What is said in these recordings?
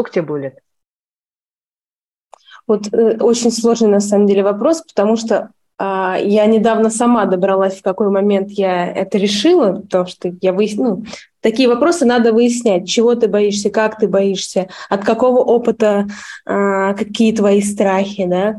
Сколько тебе было лет? Вот э, очень сложный на самом деле вопрос, потому что э, я недавно сама добралась, в какой момент я это решила, потому что я выяснила, ну, такие вопросы надо выяснять, чего ты боишься, как ты боишься, от какого опыта, э, какие твои страхи, да.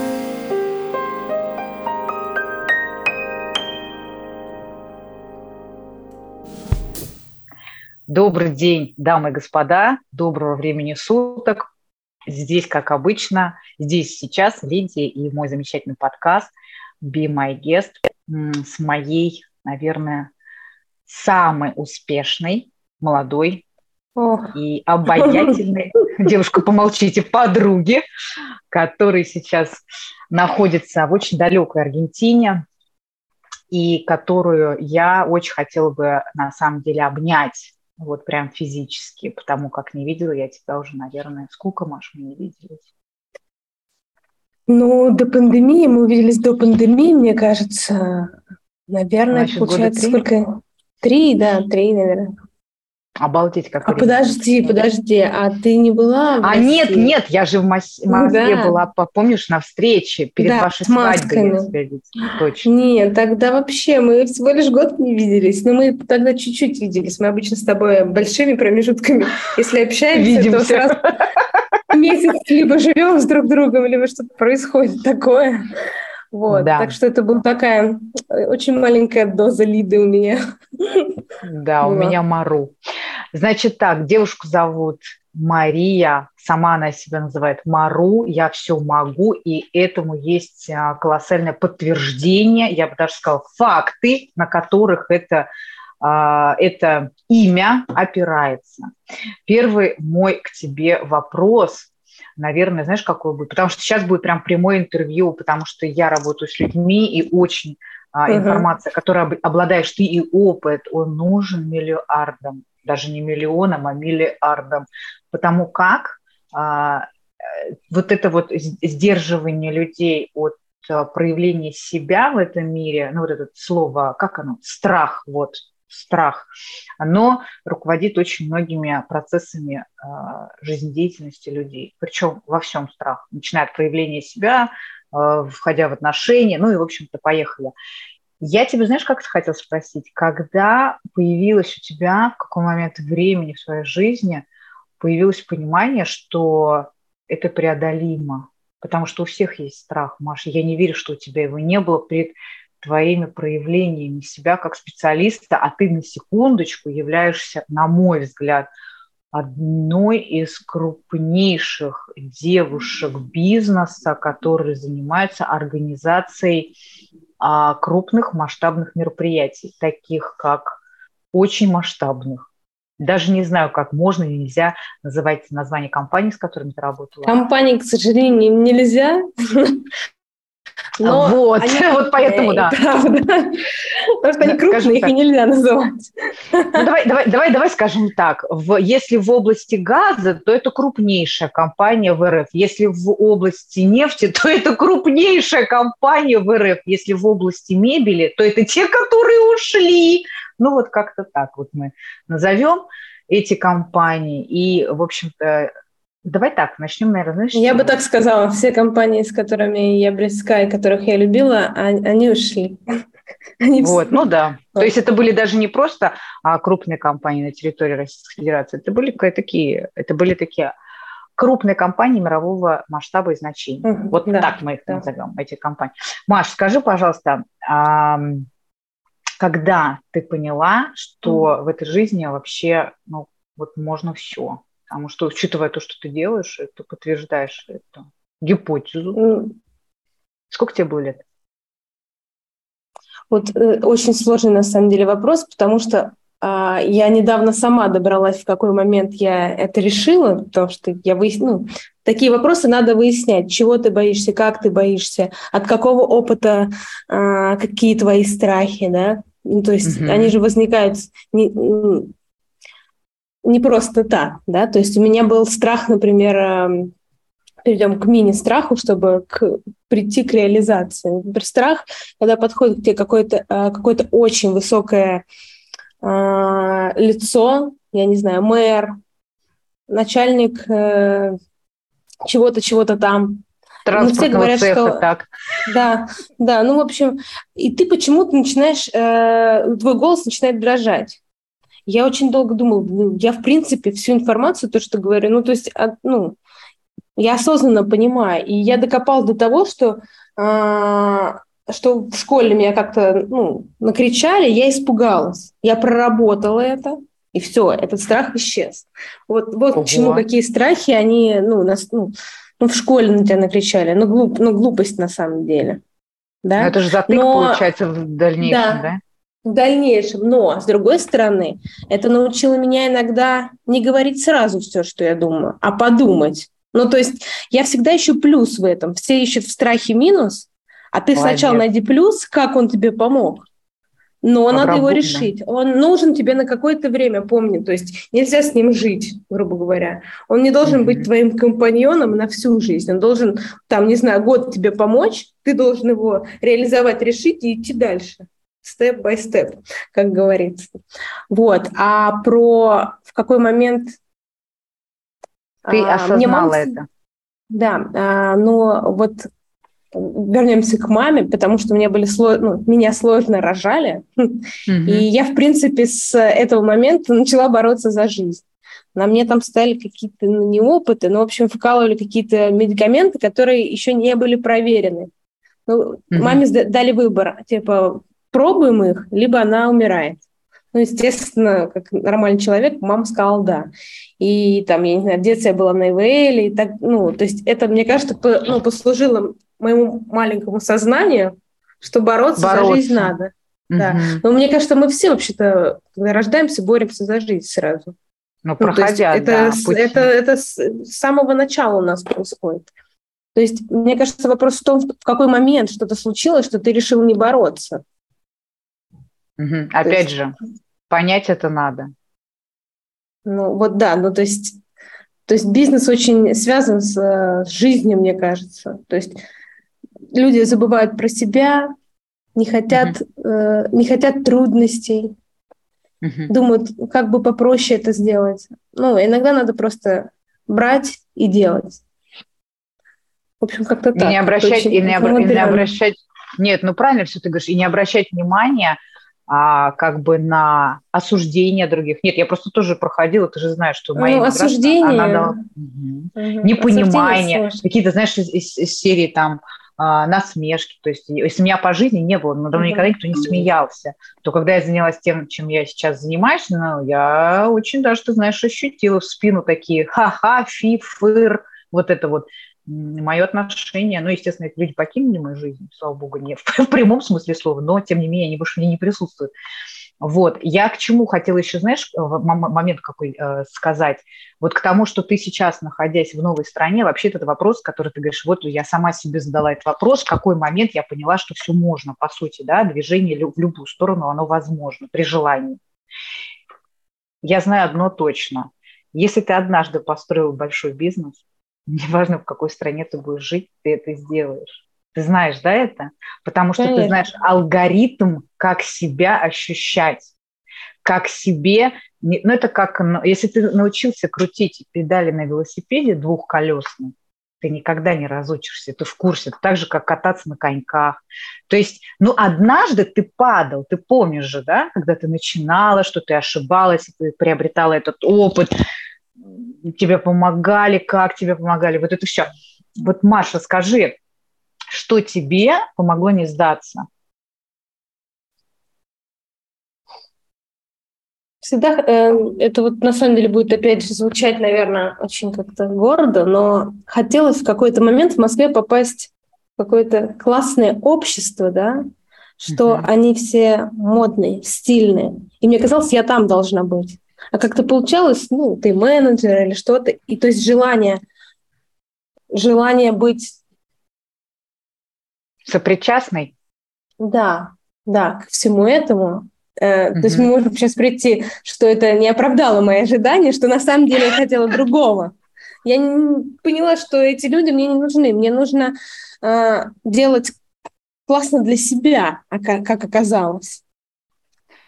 Добрый день, дамы и господа, доброго времени суток. Здесь, как обычно, здесь сейчас Лидия и мой замечательный подкаст Be My Guest с моей, наверное, самой успешной, молодой Ох. и обаятельной, девушка, помолчите, подруги, которая сейчас находится в очень далекой Аргентине, и которую я очень хотела бы на самом деле обнять вот прям физически, потому как не видела я тебя уже, наверное, сколько, Маш, мы не виделись? Ну, до пандемии, мы увиделись до пандемии, мне кажется, наверное, Значит, получается сколько? Три, да, три, наверное. Обалдеть, как А подожди, подожди, а ты не была в А России? нет, нет, я же в Москве да. была, помнишь, на встрече перед да, вашей свадьбой. Точно. Нет, тогда вообще мы всего лишь год не виделись, но мы тогда чуть-чуть виделись. Мы обычно с тобой большими промежутками, если общаемся, то сразу месяц либо живем с друг другом, либо что-то происходит такое. Вот, да. так что это была такая э, очень маленькая доза Лиды у меня. Да, у меня Мару. Значит так, девушку зовут Мария, сама она себя называет Мару, я все могу, и этому есть а, колоссальное подтверждение, я бы даже сказала, факты, на которых это, а, это имя опирается. Первый мой к тебе вопрос – наверное, знаешь, какой будет? Потому что сейчас будет прям прямое интервью, потому что я работаю с людьми, и очень а, информация, которой обладаешь ты и опыт, он нужен миллиардам, даже не миллионам, а миллиардам. Потому как а, э, вот это вот сдерживание людей от а, проявления себя в этом мире, ну вот это слово, как оно, страх, вот, страх, оно руководит очень многими процессами э, жизнедеятельности людей, причем во всем страх, начиная от проявления себя, входя в отношения, ну и, в общем-то, поехали. Я тебе, знаешь, как хотел спросить, когда появилось у тебя, в какой момент времени в своей жизни появилось понимание, что это преодолимо, потому что у всех есть страх, Маша. Я не верю, что у тебя его не было перед твоими проявлениями себя как специалиста, а ты на секундочку являешься, на мой взгляд, одной из крупнейших девушек бизнеса, которые занимаются организацией а, крупных масштабных мероприятий, таких как очень масштабных. Даже не знаю, как можно или нельзя называть название компании, с которыми ты работала. Компании, к сожалению, нельзя. Но вот, они вот поэтому, да. Правда. Потому что они крупные, их и нельзя называть. Ну, давай, давай, давай, давай скажем так. В, если в области газа, то это крупнейшая компания в РФ. Если в области нефти, то это крупнейшая компания в РФ. Если в области мебели, то это те, которые ушли. Ну вот как-то так вот мы назовем эти компании. И, в общем-то, Давай так, начнем, наверное, знаешь, Я бы так сказала, все компании, с которыми я близка и которых я любила, они ушли. Они вот, все... ну да. Вот. То есть это были даже не просто а, крупные компании на территории Российской Федерации, это были такие, это были такие крупные компании мирового масштаба и значения. Угу, вот да, так мы их да. назовем, эти компании. Маш, скажи, пожалуйста, а, когда ты поняла, что угу. в этой жизни вообще, ну, вот можно все, Потому что, учитывая то, что ты делаешь, ты подтверждаешь эту гипотезу. Сколько тебе было лет? Вот э, очень сложный на самом деле вопрос, потому что э, я недавно сама добралась, в какой момент я это решила, потому что я выяснила, ну, такие вопросы надо выяснять, чего ты боишься, как ты боишься, от какого опыта э, какие твои страхи, да, ну, то есть угу. они же возникают не, не просто так, да, то есть у меня был страх, например, эм, перейдем к мини-страху, чтобы к, прийти к реализации. Например, страх, когда подходит к тебе какое-то э, какое очень высокое э, лицо, я не знаю, мэр, начальник э, чего-то, чего-то там. Ну, все говорят, цеха, что... так. Да, да, ну, в общем, и ты почему-то начинаешь, э, твой голос начинает дрожать. Я очень долго думала, ну, я, в принципе, всю информацию, то, что говорю, ну, то есть, от, ну, я осознанно понимаю. И я докопалась до того, что, э, что в школе меня как-то ну, накричали, я испугалась. Я проработала это, и все, этот страх исчез. Вот, вот Ого. почему какие страхи, они ну, нас, ну, ну, в школе на тебя накричали. Ну, глуп, ну глупость на самом деле. Да? Но это же затык Но... получается в дальнейшем, да? да? В дальнейшем. Но, с другой стороны, это научило меня иногда не говорить сразу все, что я думаю, а подумать. Ну, то есть я всегда ищу плюс в этом. Все ищут в страхе минус, а ты Молодец. сначала найди плюс, как он тебе помог. Но Обработано. надо его решить. Он нужен тебе на какое-то время, помни. То есть нельзя с ним жить, грубо говоря. Он не должен mm-hmm. быть твоим компаньоном на всю жизнь. Он должен, там, не знаю, год тебе помочь, ты должен его реализовать, решить и идти дальше. Step by step, как говорится. Вот. А про в какой момент ты а, осознала мама... это? Да, а, но вот вернемся к маме, потому что мне были сло... ну, меня сложно рожали, mm-hmm. и я, в принципе, с этого момента начала бороться за жизнь. На мне там стали какие-то ну, не опыты, но, в общем, вкалывали какие-то медикаменты, которые еще не были проверены. Ну, mm-hmm. Маме дали выбор, типа, пробуем их, либо она умирает. Ну, естественно, как нормальный человек, мама сказала «да». И там, я не знаю, в детстве я была на ИВЛ, и так, ну, то есть это, мне кажется, по, ну, послужило моему маленькому сознанию, что бороться, бороться. за жизнь надо. Угу. Да. Но мне кажется, мы все вообще-то, когда рождаемся, боремся за жизнь сразу. Ну, проходя, ну, это, да, это, это, это с самого начала у нас происходит. То есть, мне кажется, вопрос в том, в какой момент что-то случилось, что ты решил не бороться. Угу. Опять есть... же, понять это надо. Ну вот да, ну то есть, то есть бизнес очень связан с, с жизнью, мне кажется. То есть люди забывают про себя, не хотят, угу. э, не хотят трудностей, угу. думают, как бы попроще это сделать. Ну, иногда надо просто брать и делать. В общем, как-то так. И не обращать, и не, обра- и не обращать, нет, ну правильно все ты говоришь, и не обращать внимания а, как бы на осуждение других. Нет, я просто тоже проходила, ты же знаешь, что моя ну, осуждение, она дала... угу. непонимание, какие-то, знаешь, из, из, из серии там а, насмешки. То есть, если меня по жизни не было, надо мной никогда никто не смеялся, то когда я занялась тем, чем я сейчас занимаюсь, ну, я очень даже, ты знаешь, ощутила в спину такие ха-ха, фи, фыр, вот это вот мое отношение, ну, естественно, эти люди покинули мою жизнь, слава богу, не в, прямом смысле слова, но, тем не менее, они больше мне не присутствуют. Вот, я к чему хотела еще, знаешь, момент какой э, сказать, вот к тому, что ты сейчас, находясь в новой стране, вообще это вопрос, который ты говоришь, вот я сама себе задала этот вопрос, в какой момент я поняла, что все можно, по сути, да, движение в любую сторону, оно возможно при желании. Я знаю одно точно, если ты однажды построил большой бизнес, неважно, в какой стране ты будешь жить, ты это сделаешь. Ты знаешь, да, это? Потому что Конечно. ты знаешь алгоритм, как себя ощущать, как себе... Ну, это как... Ну, если ты научился крутить педали на велосипеде двухколесный, ты никогда не разучишься, ты в курсе, так же, как кататься на коньках. То есть, ну, однажды ты падал, ты помнишь же, да, когда ты начинала, что ты ошибалась, ты приобретала этот опыт, тебе помогали, как тебе помогали, вот это все. Вот, Маша, скажи, что тебе помогло не сдаться? всегда э, это вот на самом деле будет опять же звучать, наверное, очень как-то гордо, но хотелось в какой-то момент в Москве попасть в какое-то классное общество, да, что uh-huh. они все модные, стильные. И мне казалось, я там должна быть. А как-то получалось, ну, ты менеджер или что-то, и то есть желание, желание быть... Сопричастной? Да, да, к всему этому. Uh-huh. То есть мы можем сейчас прийти, что это не оправдало мои ожидания, что на самом деле я хотела другого. Я не поняла, что эти люди мне не нужны. Мне нужно э, делать классно для себя, как оказалось.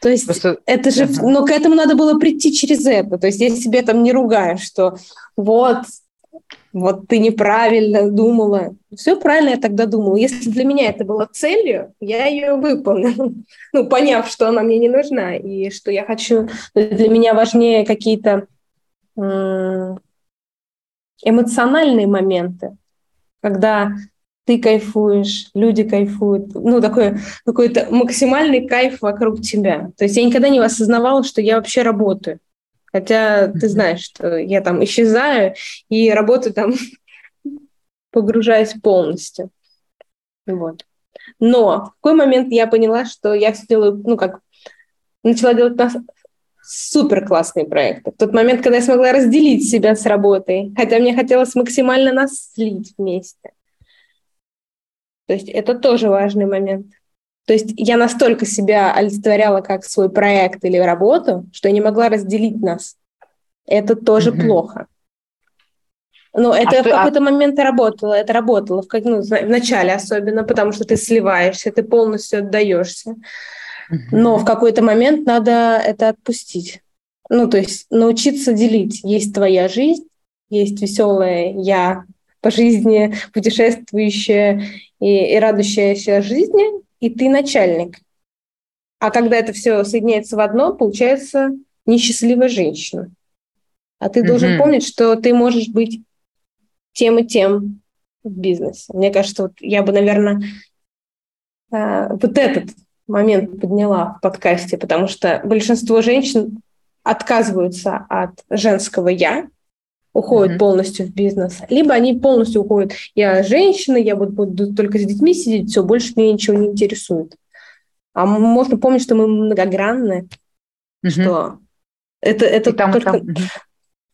То есть Просто... это же, uh-huh. но к этому надо было прийти через это. То есть я себе там не ругаю, что вот, вот ты неправильно думала. Все правильно я тогда думала. Если для меня это было целью, я ее выполнила. Ну, поняв, что она мне не нужна и что я хочу... Для меня важнее какие-то эмоциональные моменты, когда ты кайфуешь, люди кайфуют, ну, такой какой-то максимальный кайф вокруг тебя. То есть я никогда не осознавала, что я вообще работаю. Хотя ты знаешь, что я там исчезаю и работаю там, погружаясь полностью. Вот. Но в какой момент я поняла, что я все делаю, ну, как начала делать нас супер классные проекты. В тот момент, когда я смогла разделить себя с работой, хотя мне хотелось максимально нас слить вместе. То есть это тоже важный момент. То есть я настолько себя олицетворяла как свой проект или работу, что я не могла разделить нас. Это тоже mm-hmm. плохо. Но а это а в какой-то а... момент работало. Это работало в, как, ну, в начале особенно, потому что ты сливаешься, ты полностью отдаешься. Mm-hmm. Но в какой-то момент надо это отпустить. Ну, то есть научиться делить. Есть твоя жизнь, есть веселая я по жизни, путешествующая, и, и радующаяся жизни, и ты начальник. А когда это все соединяется в одно, получается несчастливая женщина. А ты mm-hmm. должен помнить, что ты можешь быть тем и тем в бизнесе. Мне кажется, вот я бы, наверное, э, вот этот момент подняла в подкасте, потому что большинство женщин отказываются от женского «я», уходят mm-hmm. полностью в бизнес, либо они полностью уходят. Я женщина, я буду, буду только с детьми сидеть, все, больше меня ничего не интересует. А можно помнить, что мы многогранны, mm-hmm. что это, это там, только, там.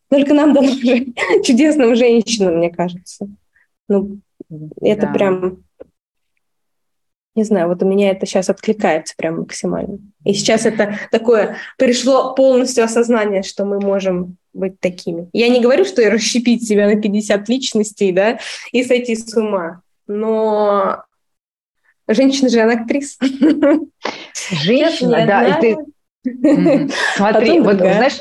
только нам дано чудесным женщинам, мне кажется. Ну, это да. прям не знаю, вот у меня это сейчас откликается прям максимально. И сейчас это такое, пришло полностью осознание, что мы можем быть такими. Я не говорю, что я расщепить себя на 50 личностей, да, и сойти с ума, но женщина же, она актриса. Женщина, да, и ты... Смотри, вот знаешь,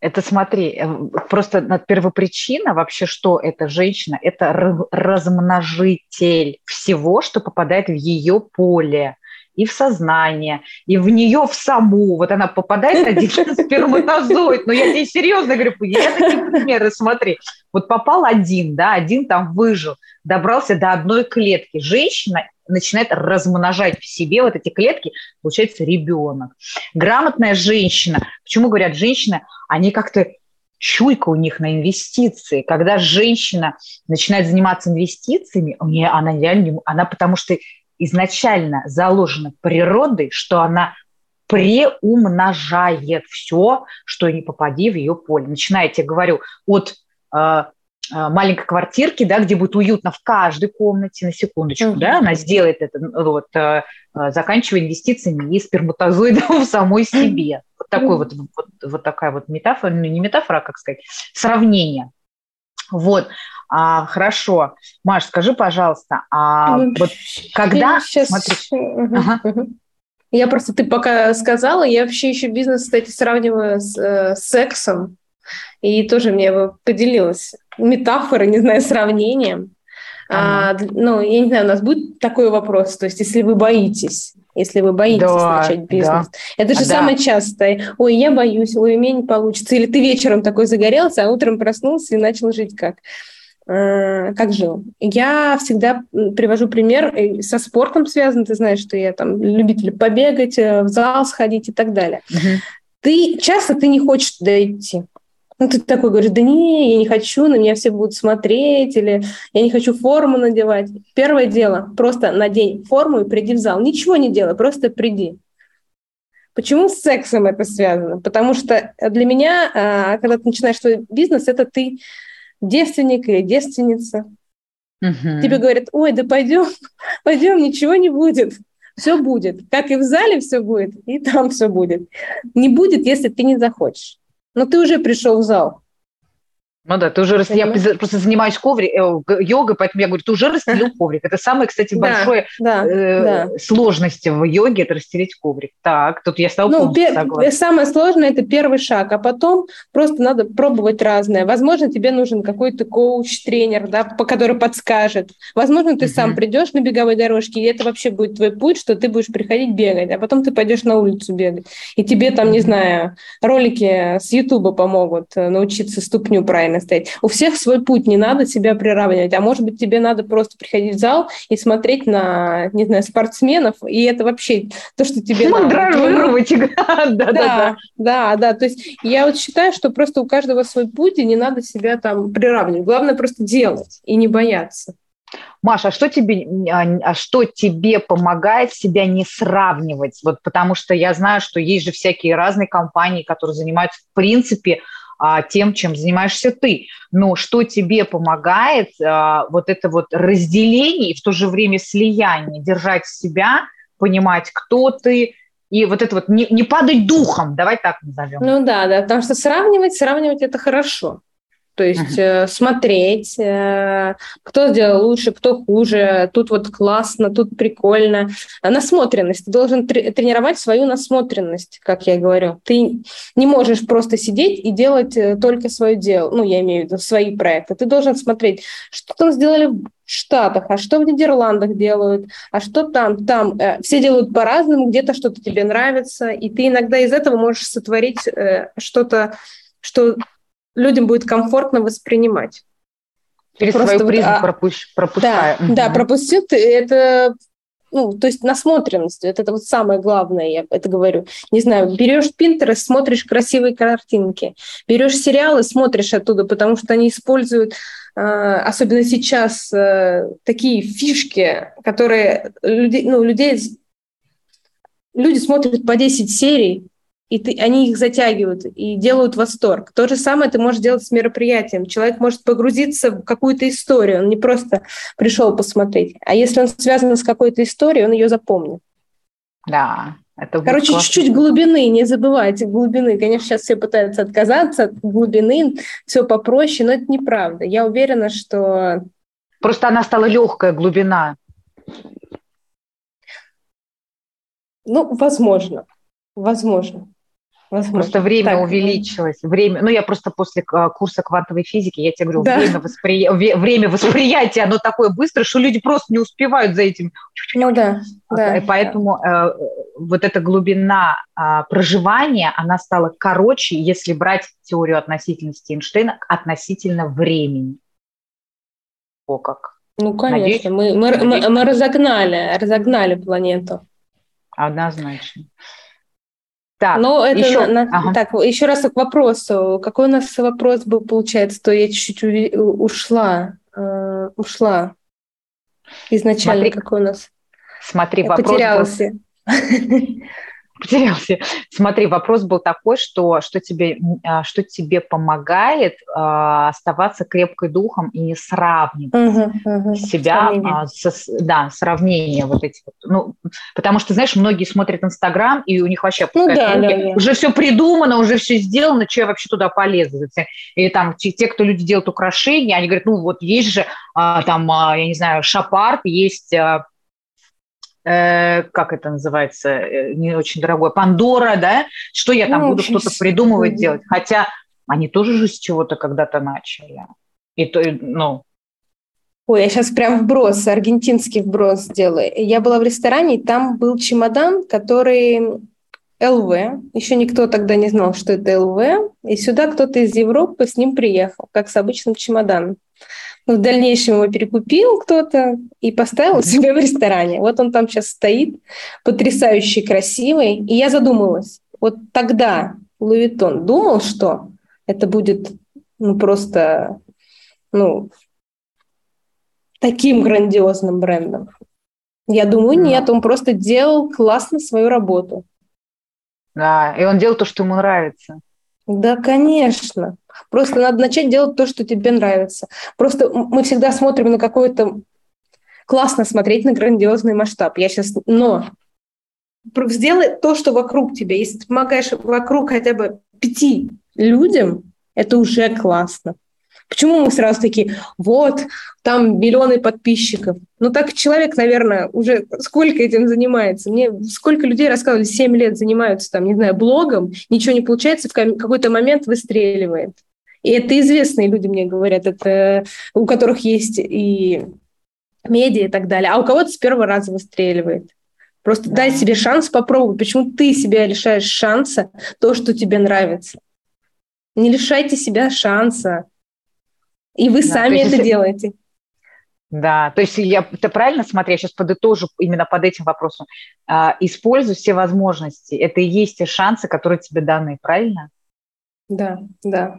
это смотри, э, просто первопричина вообще, что это женщина, это размножитель всего, что попадает в ее поле и в сознание, и в нее в саму. Вот она попадает один сперматозоид. Но я тебе серьезно говорю, я такие примеры смотри. Вот попал один, да, один там выжил, добрался до одной клетки. Женщина начинает размножать в себе вот эти клетки, получается ребенок. Грамотная женщина, почему говорят женщина, они как-то чуйка у них на инвестиции. Когда женщина начинает заниматься инвестициями, у нее она реально, она потому что изначально заложена природой, что она преумножает все, что не попади в ее поле. Тебе говорю, от э, маленькой квартирки, да, где будет уютно в каждой комнате, на секундочку, mm-hmm. да, она сделает это, вот, э, заканчивая инвестициями и сперматозоидом в самой себе. Вот такой mm-hmm. вот, вот, вот такая вот метафора, ну не метафора, а как сказать, сравнение. Вот, а, хорошо. Маш, скажи, пожалуйста, а ну, вот когда... Сейчас... Смотри. Ага. Я просто, ты пока сказала, я вообще еще бизнес, кстати, сравниваю с э, сексом. И тоже мне его поделилась метафорой, не знаю, сравнением. А, ну, я не знаю, у нас будет такой вопрос, то есть если вы боитесь, если вы боитесь да, начать бизнес. Да. Это же а, самое да. частое. Ой, я боюсь, ой, у меня не получится. Или ты вечером такой загорелся, а утром проснулся и начал жить как? А, как жил. Я всегда привожу пример со спортом связан. Ты знаешь, что я там любитель побегать, э, в зал сходить и так далее. Угу. ты часто ты не хочешь туда идти. Ну, ты такой говоришь, да не, я не хочу, на меня все будут смотреть, или я не хочу форму надевать. Первое дело, просто надень форму и приди в зал. Ничего не делай, просто приди. Почему с сексом это связано? Потому что для меня, а, когда ты начинаешь свой бизнес, это ты девственник или девственница. Угу. Тебе говорят, ой, да пойдем, пойдем, ничего не будет. Все будет. Как и в зале все будет, и там все будет. Не будет, если ты не захочешь. Но ты уже пришел в зал. Ну да, ты уже рас... я просто занимаюсь коври... Э, йогой, поэтому я говорю, ты уже расстелил коврик. Это самое, кстати, большое да, э, да. сложность в йоге – это расстелить коврик. Так, тут я стала ну, пер... согласна. Самое сложное – это первый шаг, а потом просто надо пробовать разное. Возможно, тебе нужен какой-то коуч, тренер, да, по который подскажет. Возможно, ты угу. сам придешь на беговой дорожке, и это вообще будет твой путь, что ты будешь приходить бегать, а потом ты пойдешь на улицу бегать. И тебе там, не знаю, ролики с Ютуба помогут э, научиться ступню правильно правильно стоять. У всех свой путь, не надо себя приравнивать. А может быть, тебе надо просто приходить в зал и смотреть на, не знаю, спортсменов, и это вообще то, что тебе Мандражировать. Да, да, да, да. То есть я вот считаю, что просто у каждого свой путь, и не надо себя там приравнивать. Главное просто делать и не бояться. Маша, а что тебе, а, а что тебе помогает себя не сравнивать? Вот потому что я знаю, что есть же всякие разные компании, которые занимаются в принципе а, тем, чем занимаешься ты. Но что тебе помогает а, вот это вот разделение и в то же время слияние, держать себя, понимать, кто ты, и вот это вот не, не падать духом, давай так назовем. Ну да, да, потому что сравнивать, сравнивать это хорошо. То есть uh-huh. смотреть, э, кто сделал лучше, кто хуже, тут вот классно, тут прикольно. Насмотренность. Ты должен тренировать свою насмотренность, как я говорю. Ты не можешь просто сидеть и делать э, только свое дело. Ну, я имею в виду свои проекты. Ты должен смотреть, что там сделали в Штатах, а что в Нидерландах делают, а что там, там. Все делают по-разному, где-то что-то тебе нравится, и ты иногда из этого можешь сотворить что-то, что людям будет комфортно воспринимать. Через Просто свою призму а, пропущ, пропуская. Да, угу. да, пропустил ты это ну, то есть насмотренность, это, это вот самое главное, я это говорю. Не знаю, берешь Pinterest, смотришь красивые картинки, берешь сериалы, смотришь оттуда, потому что они используют, э, особенно сейчас, э, такие фишки, которые люди, ну, людей, люди смотрят по 10 серий, и ты, они их затягивают и делают восторг. То же самое ты можешь делать с мероприятием. Человек может погрузиться в какую-то историю, он не просто пришел посмотреть. А если он связан с какой-то историей, он ее запомнит. Да, это Короче, чуть-чуть глубины, не забывайте глубины. Конечно, сейчас все пытаются отказаться от глубины, все попроще, но это неправда. Я уверена, что... Просто она стала легкая глубина. Ну, возможно. Возможно. Возможно. Просто время так, увеличилось. Время, ну, я просто после а, курса квантовой физики, я тебе говорю, да. время, воспри... время восприятия, оно такое быстрое, что люди просто не успевают за этим. Ну да, да. И поэтому да. Э, вот эта глубина э, проживания, она стала короче, если брать теорию относительности Эйнштейна относительно времени. О как. Ну, конечно, Надеюсь, мы, мы, мы, мы разогнали, разогнали планету. Однозначно. Так, ну, это еще... На, ага. так, еще раз к вопросу. Какой у нас вопрос был, получается, то я чуть-чуть ушла. Э, ушла. Изначально Смотри, какой у нас? Смотри, я вопрос потерялась. Был... потерялся. Смотри, вопрос был такой, что, что, тебе, а, что тебе помогает э, оставаться крепкой духом и не сравнивать угу, угу. себя, сравнение. Со, да, сравнение вот эти вот. Ну, потому что, знаешь, многие смотрят Инстаграм, и у них вообще ну, да, да, да. уже все придумано, уже все сделано, что я вообще туда полезу. И там те, кто люди делают украшения, они говорят, ну вот есть же а, там, а, я не знаю, шапарт, есть Э, как это называется, э, не очень дорогое, Пандора, да, что я там ну, буду что-то придумывать, делать. Хотя они тоже же с чего-то когда-то начали. И то, ну, Ой, я сейчас прям вброс, аргентинский вброс сделаю. Я была в ресторане, и там был чемодан, который ЛВ. Еще никто тогда не знал, что это ЛВ. И сюда кто-то из Европы с ним приехал, как с обычным чемоданом. В дальнейшем его перекупил кто-то и поставил себе в ресторане. Вот он там сейчас стоит, потрясающий, красивый. И я задумалась, вот тогда Луитон. Думал, что это будет ну, просто ну, таким грандиозным брендом. Я думаю, нет, он просто делал классно свою работу. Да, и он делал то, что ему нравится. Да, конечно. Просто надо начать делать то, что тебе нравится. Просто мы всегда смотрим на какой-то... Классно смотреть на грандиозный масштаб. Я сейчас... Но сделай то, что вокруг тебя. Если ты помогаешь вокруг хотя бы пяти людям, это уже классно. Почему мы сразу такие, вот, там миллионы подписчиков? Ну так человек, наверное, уже сколько этим занимается? Мне сколько людей рассказывали, 7 лет занимаются там, не знаю, блогом, ничего не получается, в какой-то момент выстреливает. И это известные люди мне говорят, это у которых есть и медиа и так далее, а у кого-то с первого раза выстреливает. Просто да. дай себе шанс попробовать. Почему ты себя лишаешь шанса то, что тебе нравится? Не лишайте себя шанса. И вы да, сами это если... делаете. Да, то есть я это правильно смотрю, я сейчас подытожу именно под этим вопросом. А, используй все возможности. Это и есть те шансы, которые тебе даны, правильно? Да, да.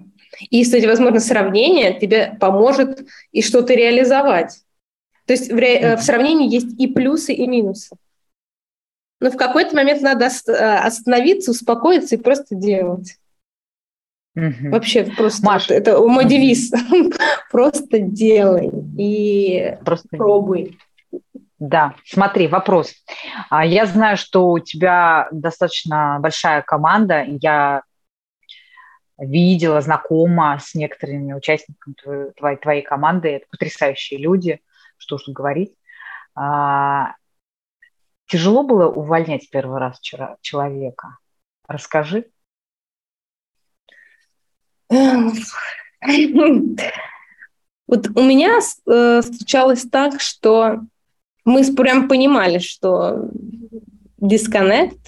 И, кстати, возможно, сравнение тебе поможет и что-то реализовать. То есть в, ре... в сравнении есть и плюсы, и минусы. Но в какой-то момент надо э, остановиться, успокоиться и просто делать. Угу. Вообще просто Маш, это мой девиз. просто делай и просто пробуй. Да, смотри, вопрос. А, я знаю, что у тебя достаточно большая команда. Я видела, знакома с некоторыми участниками твоей, твоей команды. Это потрясающие люди, что уж говорить. А, тяжело было увольнять первый раз вчера человека? Расскажи. Вот у меня э, случалось так, что мы прям понимали, что дисконнект,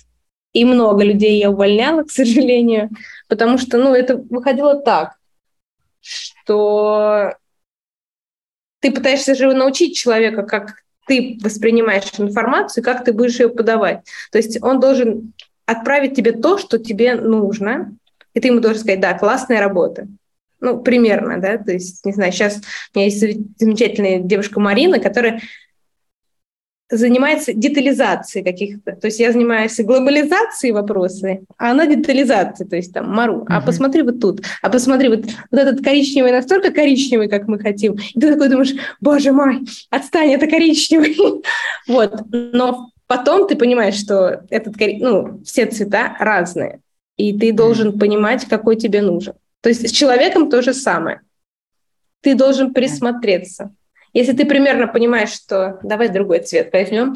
и много людей я увольняла, к сожалению, потому что, ну, это выходило так, что ты пытаешься же научить человека, как ты воспринимаешь информацию, как ты будешь ее подавать. То есть он должен отправить тебе то, что тебе нужно, и ты ему должен сказать, да, классная работа. Ну, примерно, да, то есть, не знаю, сейчас у меня есть замечательная девушка Марина, которая занимается детализацией каких-то. То есть я занимаюсь глобализацией вопросы, а она детализацией, то есть там Мару, а посмотри вот тут, а посмотри вот, вот этот коричневый настолько коричневый, как мы хотим. И ты такой думаешь, боже мой, отстань, это коричневый. вот. Но потом ты понимаешь, что этот, ну, все цвета разные, и ты должен понимать, какой тебе нужен. То есть с человеком то же самое. Ты должен присмотреться. Если ты примерно понимаешь, что давай другой цвет возьмем,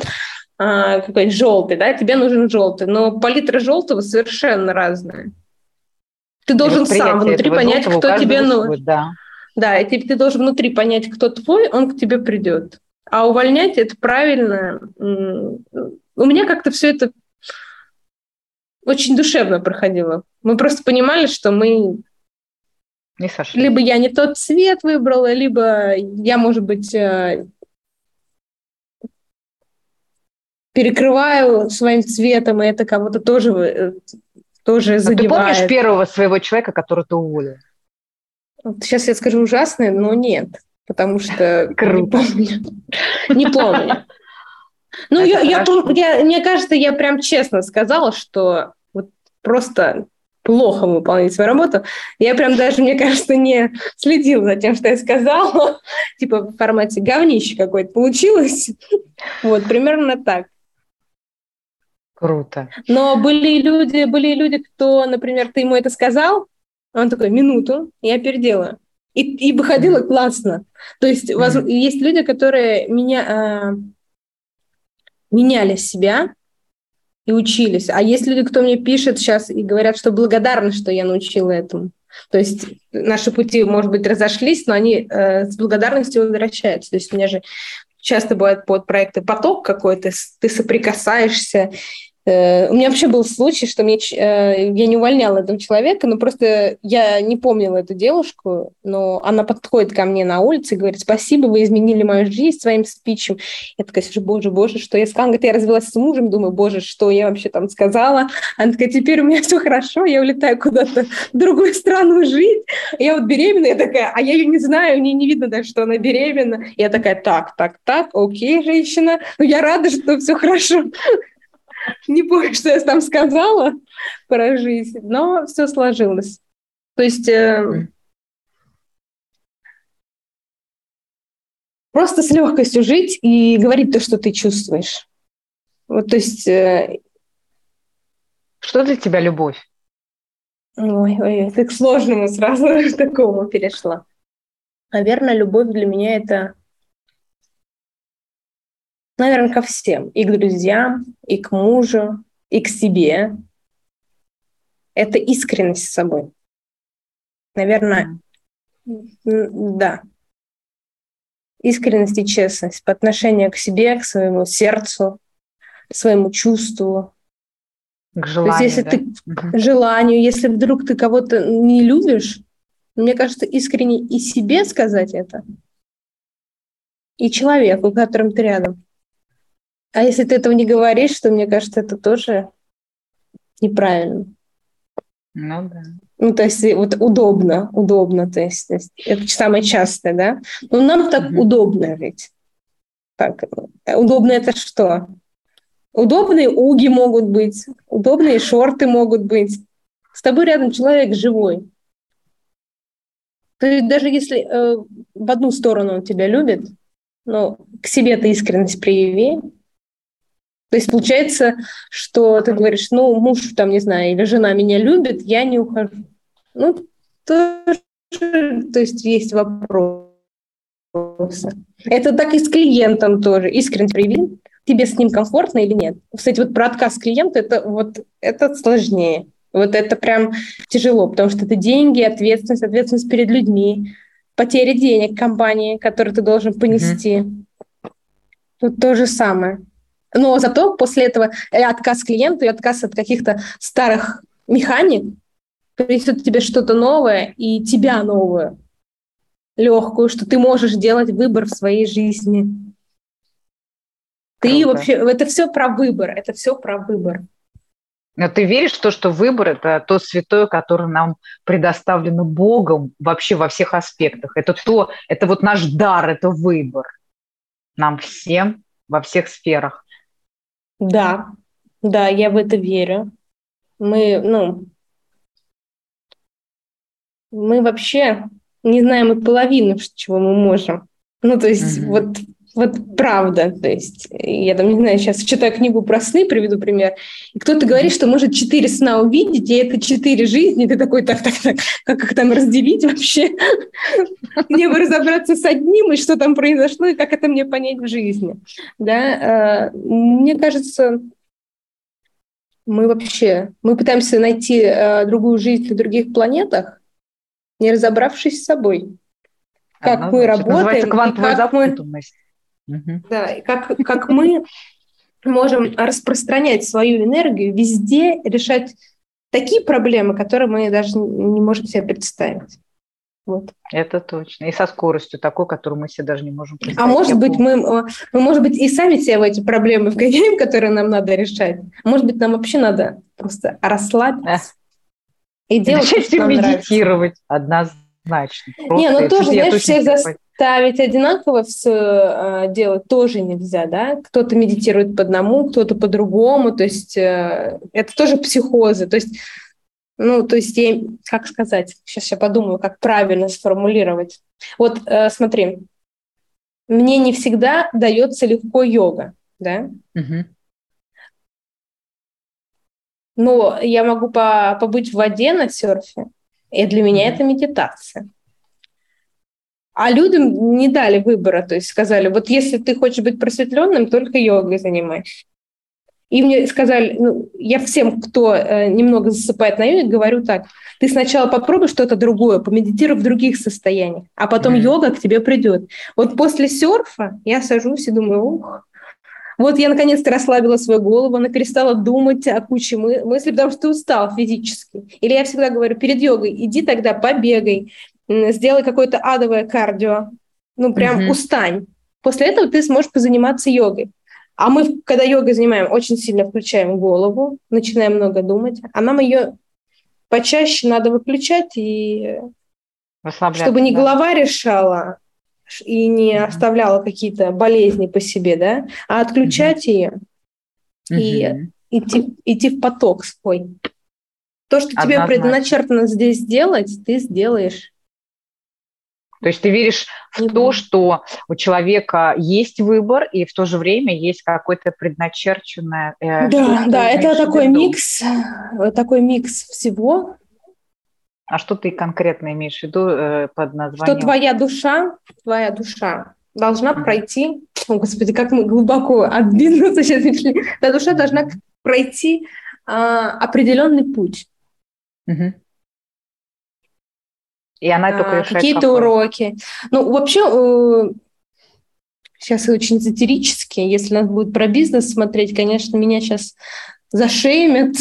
а, какой-нибудь желтый, да, тебе нужен желтый, но палитра желтого совершенно разная. Ты должен сам внутри понять, кто тебе нужен. Да. да, и ты, ты должен внутри понять, кто твой, он к тебе придет. А увольнять это правильно. У меня как-то все это очень душевно проходило. Мы просто понимали, что мы не сошли. Либо я не тот цвет выбрала, либо я, может быть, э, перекрываю своим цветом, и это кого-то тоже, э, тоже задевает. А ты помнишь первого своего человека, которого ты уволил? Вот сейчас я скажу ужасное, но нет, потому что не помню. Не помню. Ну, я, я, я, мне кажется, я прям честно сказала, что вот просто плохо выполнять свою работу. Я прям даже, мне кажется, не следила за тем, что я сказала. типа в формате говнище какое-то получилось. вот, примерно так. Круто. Но были люди, были люди, кто, например, ты ему это сказал, он такой, минуту, я переделаю. И, и выходило классно. То есть mm-hmm. есть люди, которые меня, э, меняли себя, и учились. А есть люди, кто мне пишет сейчас и говорят, что благодарны, что я научила этому. То есть наши пути, может быть, разошлись, но они э, с благодарностью возвращаются. То есть у меня же часто бывают под проекты поток какой-то, ты соприкасаешься, Э, у меня вообще был случай, что мне, э, я не увольняла этого человека, но просто я не помнила эту девушку, но она подходит ко мне на улице и говорит, спасибо, вы изменили мою жизнь своим спичем. Я такая сижу, боже, боже, что я сказала? Говорит, я развелась с мужем, думаю, боже, что я вообще там сказала? Она такая, теперь у меня все хорошо, я улетаю куда-то в другую страну жить. Я вот беременна, я такая, а я ее не знаю, мне не видно даже, что она беременна. Я такая, так, так, так, окей, женщина, ну я рада, что все хорошо. Не помню, что я там сказала про жизнь, но все сложилось. То есть э, просто с легкостью жить и говорить то, что ты чувствуешь. Вот, то есть... Э, что для тебя любовь? Ой, ой, ты к сложному сразу к такому перешла. Наверное, любовь для меня это наверное, ко всем. И к друзьям, и к мужу, и к себе. Это искренность с собой. Наверное, да. Искренность и честность по отношению к себе, к своему сердцу, к своему чувству. К желанию, То есть, если да? ты угу. желанию, если вдруг ты кого-то не любишь, мне кажется, искренне и себе сказать это, и человеку, которым ты рядом. А если ты этого не говоришь, то мне кажется, это тоже неправильно. Ну да. Ну, то есть вот удобно, удобно, то есть, то есть это самое частое, да? Но нам так mm удобно жить. Так, удобно это что? Удобные уги могут быть, удобные шорты могут быть. С тобой рядом человек живой. То есть даже если э, в одну сторону он тебя любит, но к себе ты искренность прояви, то есть получается, что ты говоришь, ну, муж там, не знаю, или жена меня любит, я не ухожу. Ну, тоже, то есть есть вопросы. Это так и с клиентом тоже. Искренне прояви, тебе с ним комфортно или нет. Кстати, вот про отказ клиента, это вот это сложнее. Вот это прям тяжело, потому что это деньги, ответственность, ответственность перед людьми, потеря денег компании, которые ты должен понести. Mm-hmm. Тут то же самое. Но зато после этого отказ клиенту и отказ от каких-то старых механик принесет тебе что-то новое и тебя новую, легкую, что ты можешь делать выбор в своей жизни. Ты Круто. вообще, это все про выбор, это все про выбор. Но ты веришь в то, что выбор – это то святое, которое нам предоставлено Богом вообще во всех аспектах. Это то, это вот наш дар, это выбор нам всем во всех сферах. Да, да, я в это верю. Мы, ну, мы вообще не знаем и половину, чего мы можем. Ну, то есть, mm-hmm. вот вот правда, то есть я там не знаю, сейчас читаю книгу про сны, приведу пример, и кто-то говорит, что может четыре сна увидеть, и это четыре жизни, ты такой, так, так, так, как их там разделить вообще? Мне бы разобраться с одним, и что там произошло, и как это мне понять в жизни. Да? А, мне кажется, мы вообще, мы пытаемся найти а, другую жизнь на других планетах, не разобравшись с собой. Как мы работаем. Называется квантовая запутанность. Да, и как, как мы можем распространять свою энергию везде, решать такие проблемы, которые мы даже не можем себе представить. Вот. Это точно. И со скоростью такой, которую мы себе даже не можем представить. А может быть, мы, мы, может быть, и сами себе в эти проблемы вгоняем, которые нам надо решать. Может быть, нам вообще надо просто расслабиться и делать, Начать что медитировать нравится. однозначно. Просто не, ну тоже, знаешь, всех, за, ставить одинаково все э, делать тоже нельзя, да? Кто-то медитирует по одному, кто-то по другому, то есть э, это тоже психозы, то есть ну, то есть я, как сказать, сейчас я подумаю, как правильно сформулировать. Вот э, смотри, мне не всегда дается легко йога, да? Угу. Но я могу по побыть в воде на серфе, и для меня это медитация. А людям не дали выбора, то есть сказали, вот если ты хочешь быть просветленным, только йогой занимайся. И мне сказали, ну, я всем, кто э, немного засыпает на йоге, говорю так, ты сначала попробуй что-то другое, помедитируй в других состояниях, а потом mm-hmm. йога к тебе придет. Вот после серфа я сажусь и думаю, ух, Вот я наконец-то расслабила свою голову, она перестала думать о куче мы- мыслей, потому что ты устал физически. Или я всегда говорю, перед йогой иди тогда побегай, сделай какое-то адовое кардио, ну прям mm-hmm. устань. После этого ты сможешь позаниматься йогой. А мы, когда йогой занимаем, очень сильно включаем голову, начинаем много думать, а нам ее почаще надо выключать и чтобы не да. голова решала и не mm-hmm. оставляла какие-то болезни по себе, да, а отключать mm-hmm. ее и mm-hmm. идти, идти в поток свой. То, что Однозначно. тебе предначертано здесь сделать, ты сделаешь. То есть ты веришь в то, что у человека есть выбор, и в то же время есть какое-то предначерченное... Э, да, да, это такой микс, э, такой микс всего. А что ты конкретно имеешь в виду э, под названием? Что твоя душа, твоя душа должна mm-hmm. пройти... О, Господи, как мы глубоко от бизнеса сейчас пришли. Твоя душа должна пройти э, определенный путь. Mm-hmm. И она только а, решает Какие-то уроки. Ну, вообще, э, сейчас очень эзотерически, если нас будет про бизнес смотреть, конечно, меня сейчас зашеймят.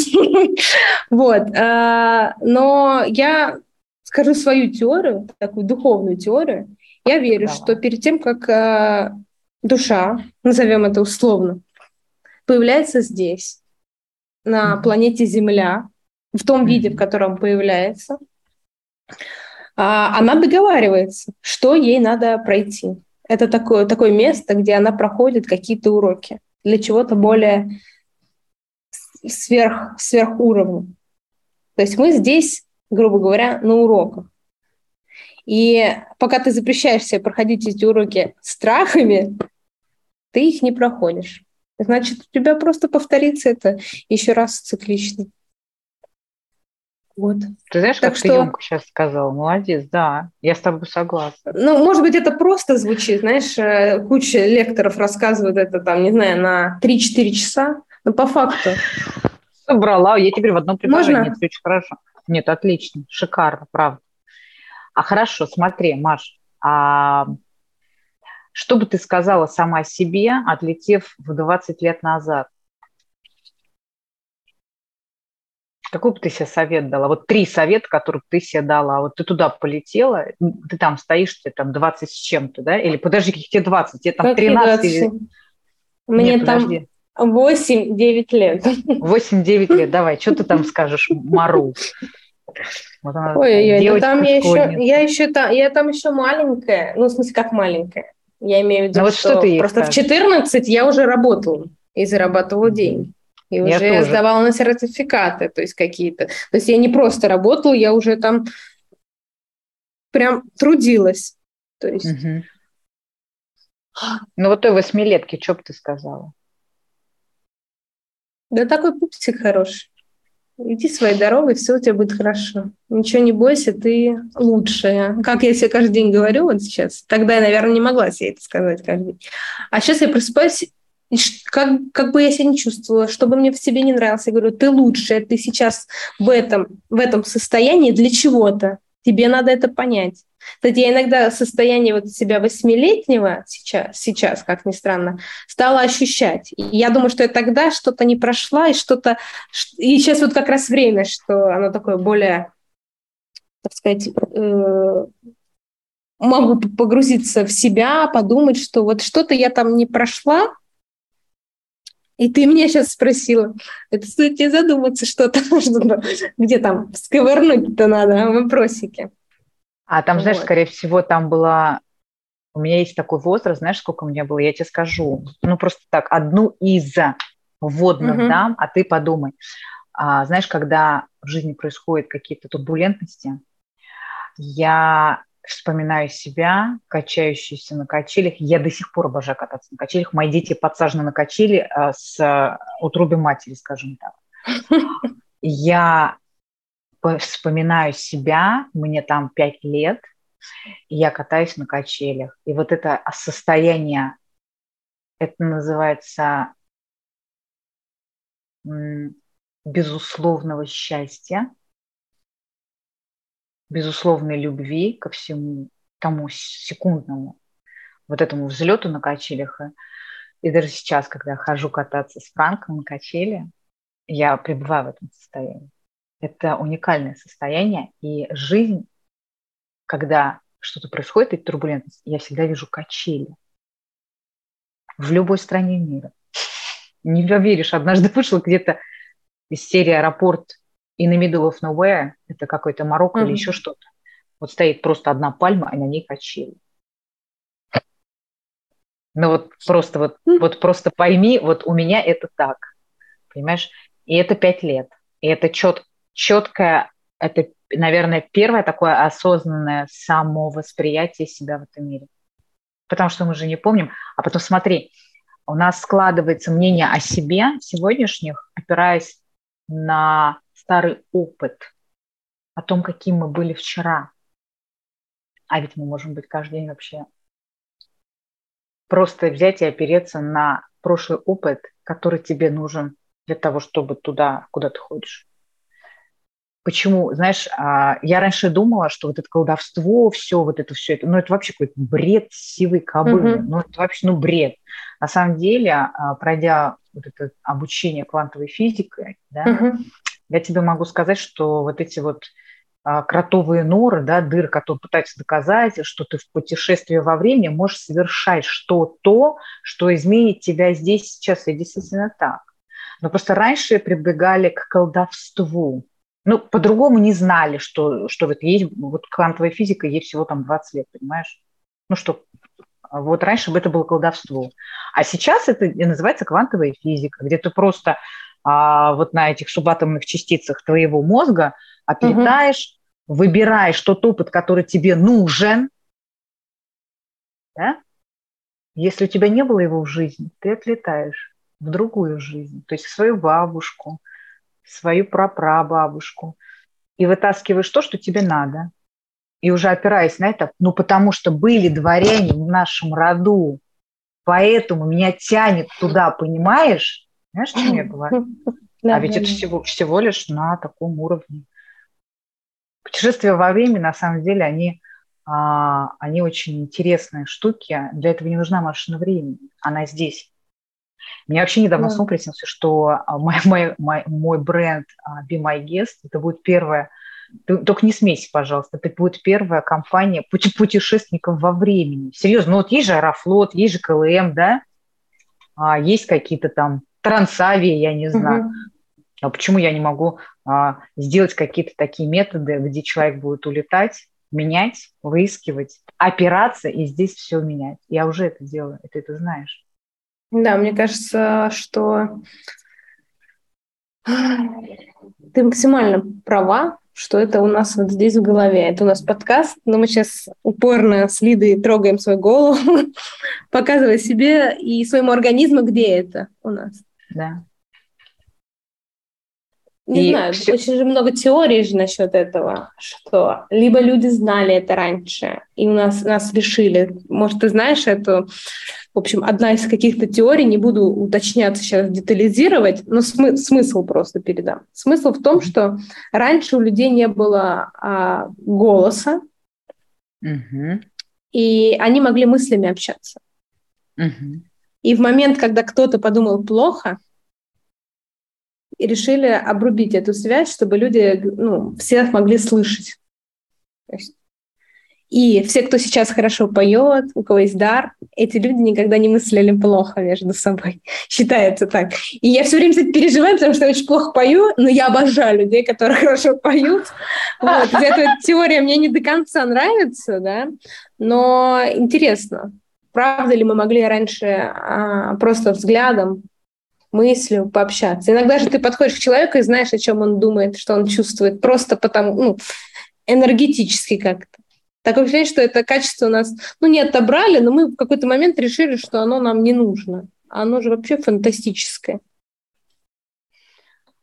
вот. А, но я скажу свою теорию, такую духовную теорию. Я верю, что перед тем, как а, душа, назовем это условно, появляется здесь, на планете Земля, в том виде, в котором появляется, она договаривается, что ей надо пройти. Это такое, такое место, где она проходит какие-то уроки для чего-то более сверх, сверхуровня. То есть мы здесь, грубо говоря, на уроках. И пока ты запрещаешь себе проходить эти уроки страхами, ты их не проходишь. Значит, у тебя просто повторится это еще раз циклично. Вот. Ты знаешь, так как что... ты емко сейчас сказала? Молодец, да, я с тобой согласна. Ну, может быть, это просто звучит, знаешь, э, куча лекторов рассказывают это там, не знаю, на 3-4 часа, но по факту. Собрала, я теперь в одном предложении, Можно? это очень хорошо. Нет, отлично, шикарно, правда. А хорошо, смотри, Маш, а что бы ты сказала сама себе, отлетев в 20 лет назад? Какой бы ты себе совет дала? Вот три совета, которые ты себе дала. Вот ты туда полетела, ты там стоишь, тебе там 20 с чем-то, да? Или подожди, каких тебе 20? Тебе там 13 или... Мне Нет, там 8-9 лет. 8-9 лет, давай, что ты там скажешь, Мару? Вот Ой, ой, там я еще, я еще там, я там еще маленькая, ну, в смысле, как маленькая. Я имею в виду, ну, вот что, что ты просто скажешь? в 14 я уже работала и зарабатывала деньги. И я уже тоже. сдавала на сертификаты, то есть какие-то. То есть я не просто работала, я уже там прям трудилась. То есть... Угу. Ну вот той восьмилетки, что бы ты сказала? Да такой пупсик хороший. Иди своей дорогой, все у тебя будет хорошо. Ничего не бойся, ты лучшая. Как я себе каждый день говорю вот сейчас. Тогда я, наверное, не могла себе это сказать каждый день. А сейчас я просыпаюсь как, как бы я себя не чувствовала, что бы мне в себе не нравилось, я говорю, ты лучшая, ты сейчас в этом, в этом состоянии для чего-то. Тебе надо это понять. Кстати, я иногда состояние вот себя восьмилетнего сейчас, сейчас, как ни странно, стала ощущать. И я думаю, что я тогда что-то не прошла, и что-то... И сейчас вот как раз время, что оно такое более, так сказать, э, могу погрузиться в себя, подумать, что вот что-то я там не прошла, и ты меня сейчас спросила, это стоит тебе задуматься, что там, где там сковырнуть-то надо, вопросики. А там, вот. знаешь, скорее всего, там была... У меня есть такой возраст, знаешь, сколько у меня было, я тебе скажу. Ну, просто так, одну из вводных угу. дам, а ты подумай. А, знаешь, когда в жизни происходят какие-то турбулентности, я вспоминаю себя, качающуюся на качелях. Я до сих пор обожаю кататься на качелях. Мои дети подсажены на качели а, с а, утроби матери, скажем так. Я вспоминаю себя, мне там пять лет, и я катаюсь на качелях. И вот это состояние, это называется безусловного счастья, безусловной любви ко всему тому секундному, вот этому взлету на качелях. И даже сейчас, когда хожу кататься с Франком на качели, я пребываю в этом состоянии. Это уникальное состояние, и жизнь, когда что-то происходит, и турбулентность, я всегда вижу качели. В любой стране мира. Не поверишь, однажды вышла где-то из серии «Аэропорт» in the middle of nowhere, это какой-то Марокко mm-hmm. или еще что-то. Вот стоит просто одна пальма, и на ней качели. Ну вот просто вот, вот просто пойми, вот у меня это так, понимаешь? И это пять лет. И это чет, четкое, это, наверное, первое такое осознанное самовосприятие себя в этом мире. Потому что мы же не помним. А потом смотри, у нас складывается мнение о себе сегодняшних, опираясь на старый опыт, о том, каким мы были вчера. А ведь мы можем быть каждый день вообще просто взять и опереться на прошлый опыт, который тебе нужен для того, чтобы туда, куда ты ходишь. Почему? Знаешь, а, я раньше думала, что вот это колдовство, все, вот это все, это, ну, это вообще какой-то бред сивой кобылы. Mm-hmm. Ну, это вообще, ну, бред. На самом деле, а, пройдя вот это обучение квантовой физикой, да, mm-hmm. Я тебе могу сказать, что вот эти вот а, кротовые норы, да, дыр, которые пытаются доказать, что ты в путешествии во времени можешь совершать что-то, что изменит тебя здесь сейчас, и действительно так. Но просто раньше прибегали к колдовству. Ну, по-другому не знали, что, что вот есть, вот квантовая физика, ей всего там 20 лет, понимаешь? Ну, что вот раньше бы это было колдовство. А сейчас это называется квантовая физика, где ты просто а, вот на этих субатомных частицах твоего мозга – отлетаешь, угу. выбираешь тот опыт, который тебе нужен. Да? Если у тебя не было его в жизни, ты отлетаешь в другую жизнь, то есть в свою бабушку, в свою прапрабабушку, и вытаскиваешь то, что тебе надо. И уже опираясь на это, ну потому что были дворяне в нашем роду, поэтому меня тянет туда, понимаешь? Знаешь, о чем я говорю? Да, а ведь да, это всего, всего лишь на таком уровне. Путешествия во времени, на самом деле, они, а, они очень интересные штуки. Для этого не нужна машина времени, она здесь. Мне вообще недавно yeah. сон приснился, что а, мой, мой, мой, мой бренд uh, Be My Guest, это будет первая, только не смейся, пожалуйста, это будет первая компания путешественников во времени. Серьезно, ну вот есть же Аэрофлот, есть же КЛМ, да, а, есть какие-то там Трансавия, я не знаю. Mm-hmm. А почему я не могу а, сделать какие-то такие методы, где человек будет улетать, менять, выискивать, опираться и здесь все менять? Я уже это делаю, и ты это знаешь. Да, мне кажется, что ты максимально права, что это у нас вот здесь в голове. Это у нас подкаст, но мы сейчас упорно с Лидой трогаем свою голову, показывая себе и своему организму, где это у нас. Да. Не и знаю, все... очень же много теорий же насчет этого, что либо люди знали это раньше, и у нас нас решили. Может, ты знаешь эту, в общем, одна из каких-то теорий, не буду уточняться сейчас, детализировать, но смы- смысл просто передам. Смысл в том, что раньше у людей не было а, голоса, угу. и они могли мыслями общаться. Угу. И в момент, когда кто-то подумал плохо, решили обрубить эту связь, чтобы люди, ну, всех могли слышать. И все, кто сейчас хорошо поет, у кого есть дар, эти люди никогда не мыслили плохо между собой. Считается так. И я все время, кстати, переживаю, потому что я очень плохо пою, но я обожаю людей, которые хорошо поют. Вот. Эта теория мне не до конца нравится, да, но интересно, правда ли мы могли раньше а, просто взглядом мыслью пообщаться. Иногда же ты подходишь к человеку и знаешь, о чем он думает, что он чувствует, просто потому, ну, энергетически как-то. Такое ощущение, что это качество у нас, ну, не отобрали, но мы в какой-то момент решили, что оно нам не нужно. Оно же вообще фантастическое.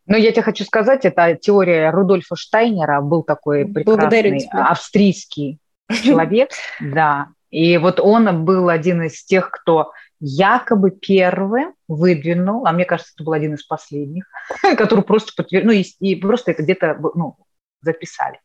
Ну, я тебе хочу сказать, это теория Рудольфа Штайнера, был такой прекрасный австрийский человек, да, и вот он был один из тех, кто якобы первым выдвинул, а мне кажется, это был один из последних, который просто подтвердил, ну и, и просто это где-то ну, записали.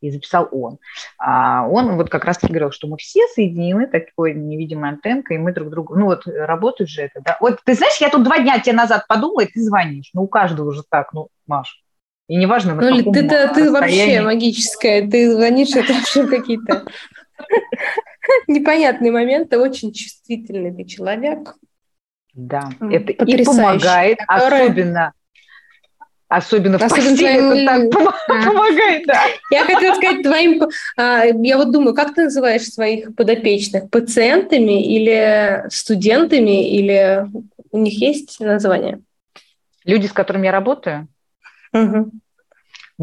и записал он. А он вот как раз-таки говорил, что мы все соединены такой невидимой антенкой, и мы друг другу, ну вот работает же это, да. Вот ты знаешь, я тут два дня тебе назад подумала, и ты звонишь. Ну у каждого уже так, ну, Маш. И неважно, на ну, каком ты, ты, ты вообще магическая, ты звонишь, это вообще какие-то непонятные моменты, очень чувствительный ты человек. Да, это и помогает, особенно Особенно в Особенно твоим... это так а. помогает, да. Я хотела сказать твоим... А, я вот думаю, как ты называешь своих подопечных? Пациентами или студентами? Или у них есть название? Люди, с которыми я работаю? Угу.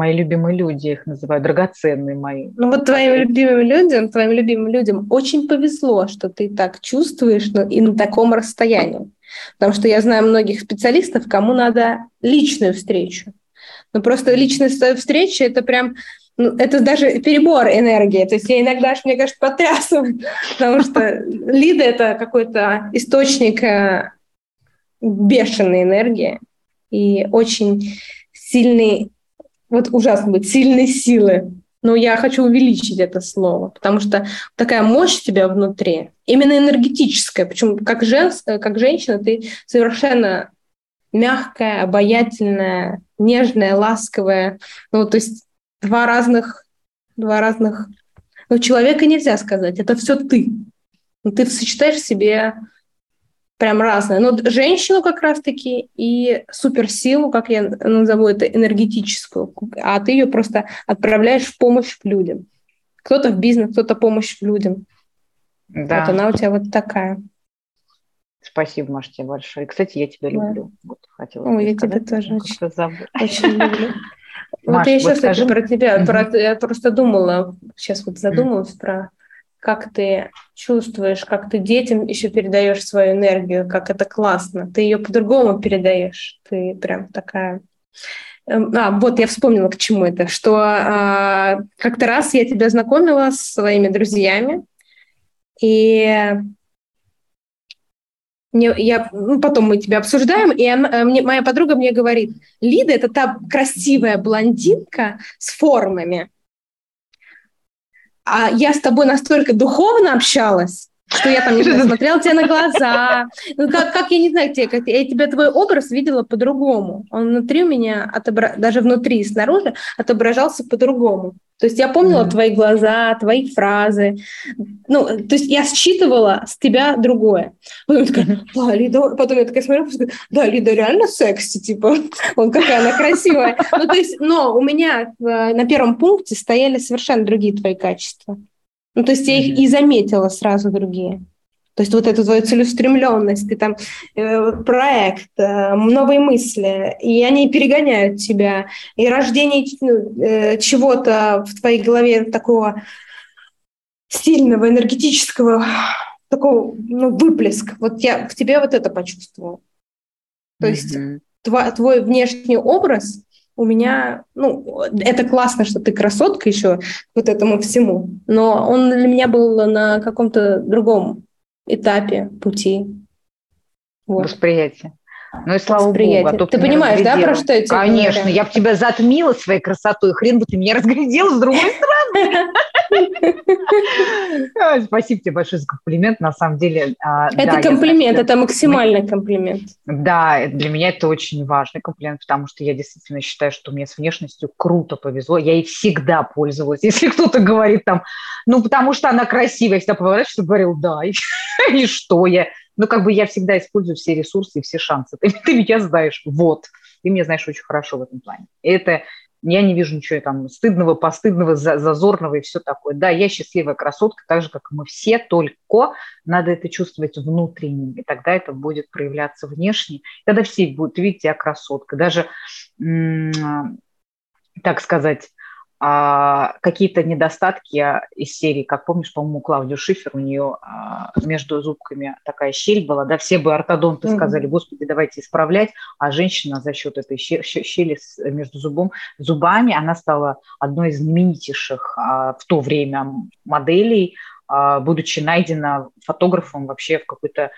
Мои любимые люди, я их называю, драгоценные мои. Ну вот твоим любимым людям, твоим любимым людям очень повезло, что ты так чувствуешь но и на таком расстоянии. Потому что я знаю многих специалистов, кому надо личную встречу. Но просто личная встреча – это прям ну, это даже перебор энергии. То есть я иногда, мне кажется, потрясываю, потому что лида – это какой-то источник э, бешеной энергии и очень сильный, вот ужасно быть, сильной силы но я хочу увеличить это слово, потому что такая мощь у тебя внутри, именно энергетическая, причем как, жен, как женщина ты совершенно мягкая, обаятельная, нежная, ласковая. Ну, то есть два разных, два разных... Ну, человека нельзя сказать, это все ты. Ну, ты сочетаешь в себе прям разное. Но женщину как раз-таки и суперсилу, как я назову это, энергетическую, а ты ее просто отправляешь в помощь людям. Кто-то в бизнес, кто-то помощь людям. Да. Вот она у тебя вот такая. Спасибо, Маша, тебе большое. Кстати, я тебя да. люблю. Вот, хотела Ой, я тебя тоже очень, очень люблю. Вот я еще, кстати, про тебя, я просто думала, сейчас вот задумалась про как ты чувствуешь, как ты детям еще передаешь свою энергию, как это классно. Ты ее по-другому передаешь. Ты прям такая... Эм, а, вот я вспомнила, к чему это, что а, как-то раз я тебя знакомила с своими друзьями, и мне, я, ну, потом мы тебя обсуждаем, и она, э, мне, моя подруга мне говорит, Лида – это та красивая блондинка с формами, а я с тобой настолько духовно общалась, что я там не знаю, смотрела тебе на глаза. Ну, как, как я не знаю, тебе, как, я тебя твой образ видела по-другому. Он внутри у меня, отобра... даже внутри и снаружи, отображался по-другому. То есть я помнила mm. твои глаза, твои фразы. Ну, то есть я считывала с тебя другое. Потом я такая, да, Лида, потом я такая смотрю, да, Лида реально секси, типа, он какая она красивая. Ну, то есть, но у меня на первом пункте стояли совершенно другие твои качества. Ну, то есть я их и заметила сразу другие. То есть вот эту твою целеустремленность, ты там э, проект, э, новые мысли, и они перегоняют тебя. И рождение ну, э, чего-то в твоей голове такого сильного, энергетического, такого ну, выплеск. Вот я в тебе вот это почувствовала. То mm-hmm. есть твой внешний образ у меня, ну, это классно, что ты красотка еще вот этому всему, но он для меня был на каком-то другом этапе пути. Вот. Восприятие. Ну и слава богу. А то ты понимаешь, да, про что я тебе Конечно, говорю? я бы тебя затмила своей красотой, хрен бы ты меня разглядела с другой стороны. Спасибо тебе большое за комплимент, на самом деле. А, это комплимент, это максимальный комплимент. Да, для меня это очень важный комплимент, потому что я действительно считаю, что мне с внешностью круто повезло. Я ей всегда пользовалась. Если кто-то говорит там, ну, потому что она красивая, я всегда поворачиваюсь и говорил, да, и что я ну, как бы я всегда использую все ресурсы и все шансы. Ты, ты меня знаешь, вот. Ты меня знаешь очень хорошо в этом плане. Это я не вижу ничего там стыдного, постыдного, зазорного и все такое. Да, я счастливая красотка, так же, как мы все, только надо это чувствовать внутренне, и тогда это будет проявляться внешне. Тогда все будут видеть тебя красоткой. Даже, так сказать, а, какие-то недостатки из серии, как помнишь, по-моему, у Клаудию Шифер, у нее а, между зубками такая щель была, да, все бы ортодонты mm-hmm. сказали, господи, давайте исправлять, а женщина за счет этой щели между зубом, зубами, она стала одной из знаменитейших а, в то время моделей, а, будучи найдена фотографом вообще в какой-то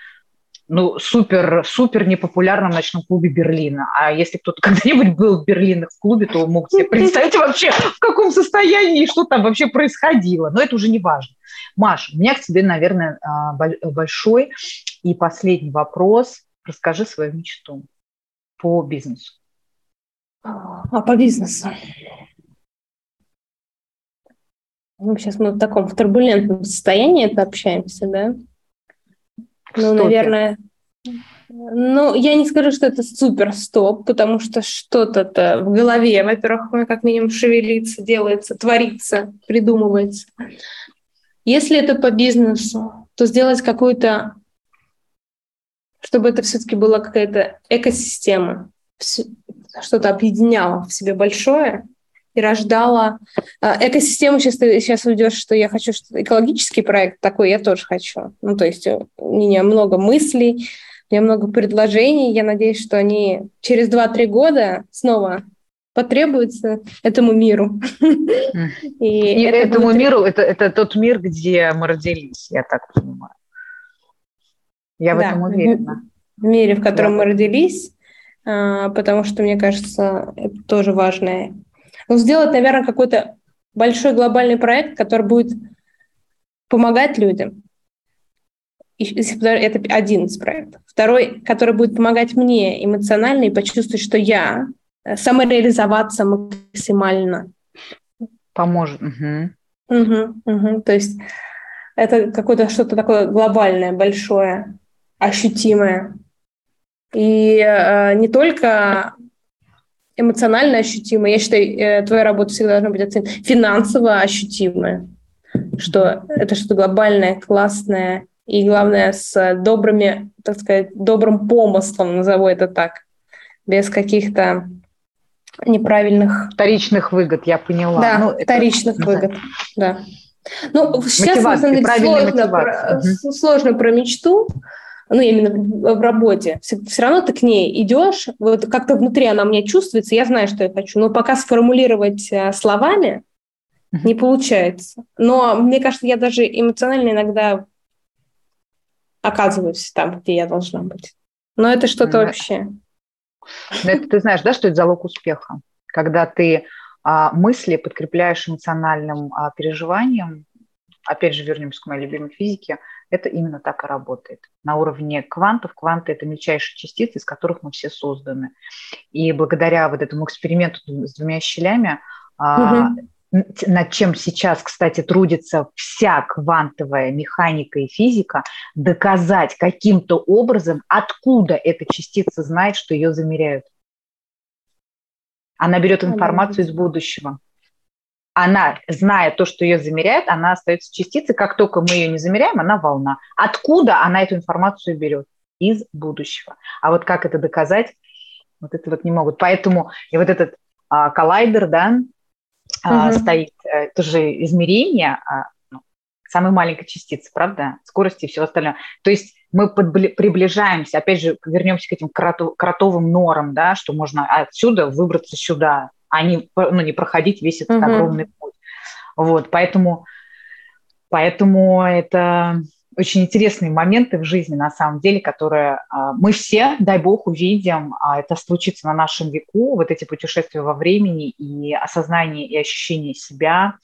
ну, супер, супер непопулярном ночном клубе Берлина. А если кто-то когда-нибудь был в Берлине в клубе, то мог себе представить вообще, в каком состоянии, что там вообще происходило. Но это уже не важно. Маш, у меня к тебе, наверное, а, большой и последний вопрос. Расскажи свою мечту по бизнесу. А по бизнесу? Ну, сейчас мы в таком в турбулентном состоянии это общаемся, да? Ну, наверное, ну, я не скажу, что это супер стоп, потому что что-то-то в голове, во-первых, как минимум шевелится, делается, творится, придумывается. Если это по бизнесу, то сделать какую-то, чтобы это все-таки была какая-то экосистема, что-то объединяло в себе большое, и рождала э, экосистему. Сейчас ты сейчас уйдешь, что я хочу что экологический проект такой, я тоже хочу. Ну, то есть у меня много мыслей, у меня много предложений. Я надеюсь, что они через 2-3 года снова потребуются этому миру. И, и это этому будет... миру, это, это тот мир, где мы родились, я так понимаю. Я в этом уверена. В мире, в котором да. мы родились, а, потому что, мне кажется, это тоже важное ну, сделать, наверное, какой-то большой глобальный проект, который будет помогать людям. Это один из проектов. Второй, который будет помогать мне эмоционально и почувствовать, что я э, самореализоваться максимально. Поможет. Угу. Угу, угу. То есть это какое-то что-то такое глобальное, большое, ощутимое. И э, не только эмоционально ощутимая. Я считаю, э, твоя работа всегда должна быть оценена финансово ощутимая, что это что-то глобальное, классное, и главное с добрыми, так сказать, добрым помыслом, назову это так, без каких-то неправильных... Вторичных выгод, я поняла. Да, ну, вторичных это... выгод, да. Ну, сейчас, на самом деле, сложно про, угу. сложно про мечту, ну, именно в работе, все, все равно ты к ней идешь, вот как-то внутри она у меня чувствуется, я знаю, что я хочу, но пока сформулировать э, словами не получается. Но мне кажется, я даже эмоционально иногда оказываюсь там, где я должна быть. Но это что-то да. вообще. Но это ты знаешь, да, что это залог успеха? Когда ты а, мысли подкрепляешь эмоциональным а, переживанием, опять же вернемся к моей любимой физике, это именно так и работает. На уровне квантов, кванты – это мельчайшие частицы, из которых мы все созданы. И благодаря вот этому эксперименту с двумя щелями, угу. над чем сейчас, кстати, трудится вся квантовая механика и физика, доказать каким-то образом, откуда эта частица знает, что ее замеряют. Она берет информацию из будущего она, зная то, что ее замеряют, она остается частицей. Как только мы ее не замеряем, она волна. Откуда она эту информацию берет? Из будущего. А вот как это доказать? Вот это вот не могут. Поэтому и вот этот а, коллайдер, да, а, угу. стоит а, тоже измерение а, ну, самой маленькой частицы, правда, скорости и все остальное. То есть мы приближаемся, опять же, вернемся к этим кроту- кротовым норам, да, что можно отсюда выбраться сюда, а не, ну, не проходить весь этот угу. огромный путь. Вот, поэтому, поэтому это очень интересные моменты в жизни, на самом деле, которые а, мы все, дай бог, увидим. А это случится на нашем веку, вот эти путешествия во времени и осознание и ощущение себя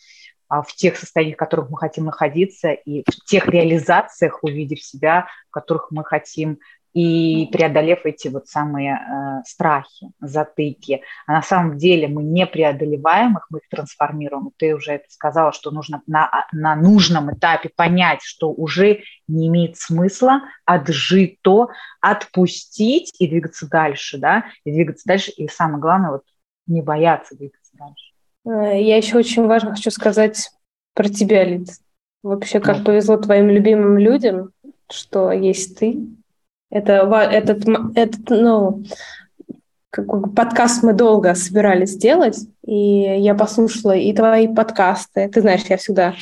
а, в тех состояниях, в которых мы хотим находиться, и в тех реализациях, увидев себя, в которых мы хотим и преодолев эти вот самые э, страхи, затыки. А на самом деле мы не преодолеваем их, мы их трансформируем. Ты уже это сказала, что нужно на, на нужном этапе понять, что уже не имеет смысла отжить то, отпустить и двигаться дальше, да, и двигаться дальше, и самое главное, вот не бояться двигаться дальше. Э, я еще очень важно хочу сказать про тебя, Лид. Вообще, как повезло твоим любимым людям, что есть ты, это, этот, этот, ну, как, подкаст мы долго собирались сделать, и я послушала и твои подкасты. Ты знаешь, я всегда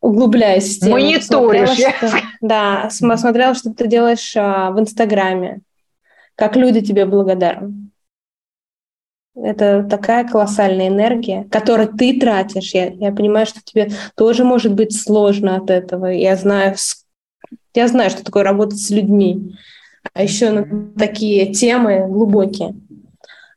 углубляюсь в тему. Мониторишь. Что, да, смотрела, что ты делаешь а, в Инстаграме, как люди тебе благодарны. Это такая колоссальная энергия, которую ты тратишь. Я, я понимаю, что тебе тоже может быть сложно от этого. Я знаю, я знаю, что такое работать с людьми. а еще на такие темы глубокие.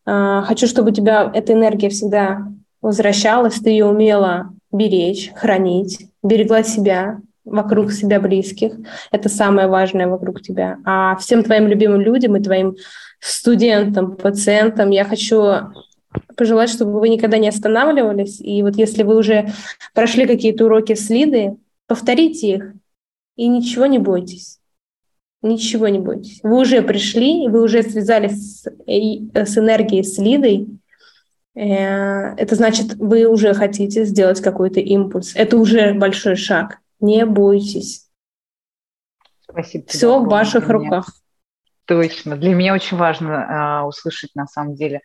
А, хочу, чтобы у тебя эта энергия всегда возвращалась, ты ее умела беречь, хранить, берегла себя, вокруг себя близких. Это самое важное вокруг тебя. А всем твоим любимым людям и твоим студентам, пациентам я хочу пожелать, чтобы вы никогда не останавливались. И вот если вы уже прошли какие-то уроки с Лидой, повторите их и ничего не бойтесь. Ничего не бойтесь. Вы уже пришли, вы уже связались с, с энергией, с Лидой. Э, это значит, вы уже хотите сделать какой-то импульс. Это уже большой шаг. Не бойтесь. Спасибо. Все в ваших руках. Точно. Для меня очень важно э, услышать на самом деле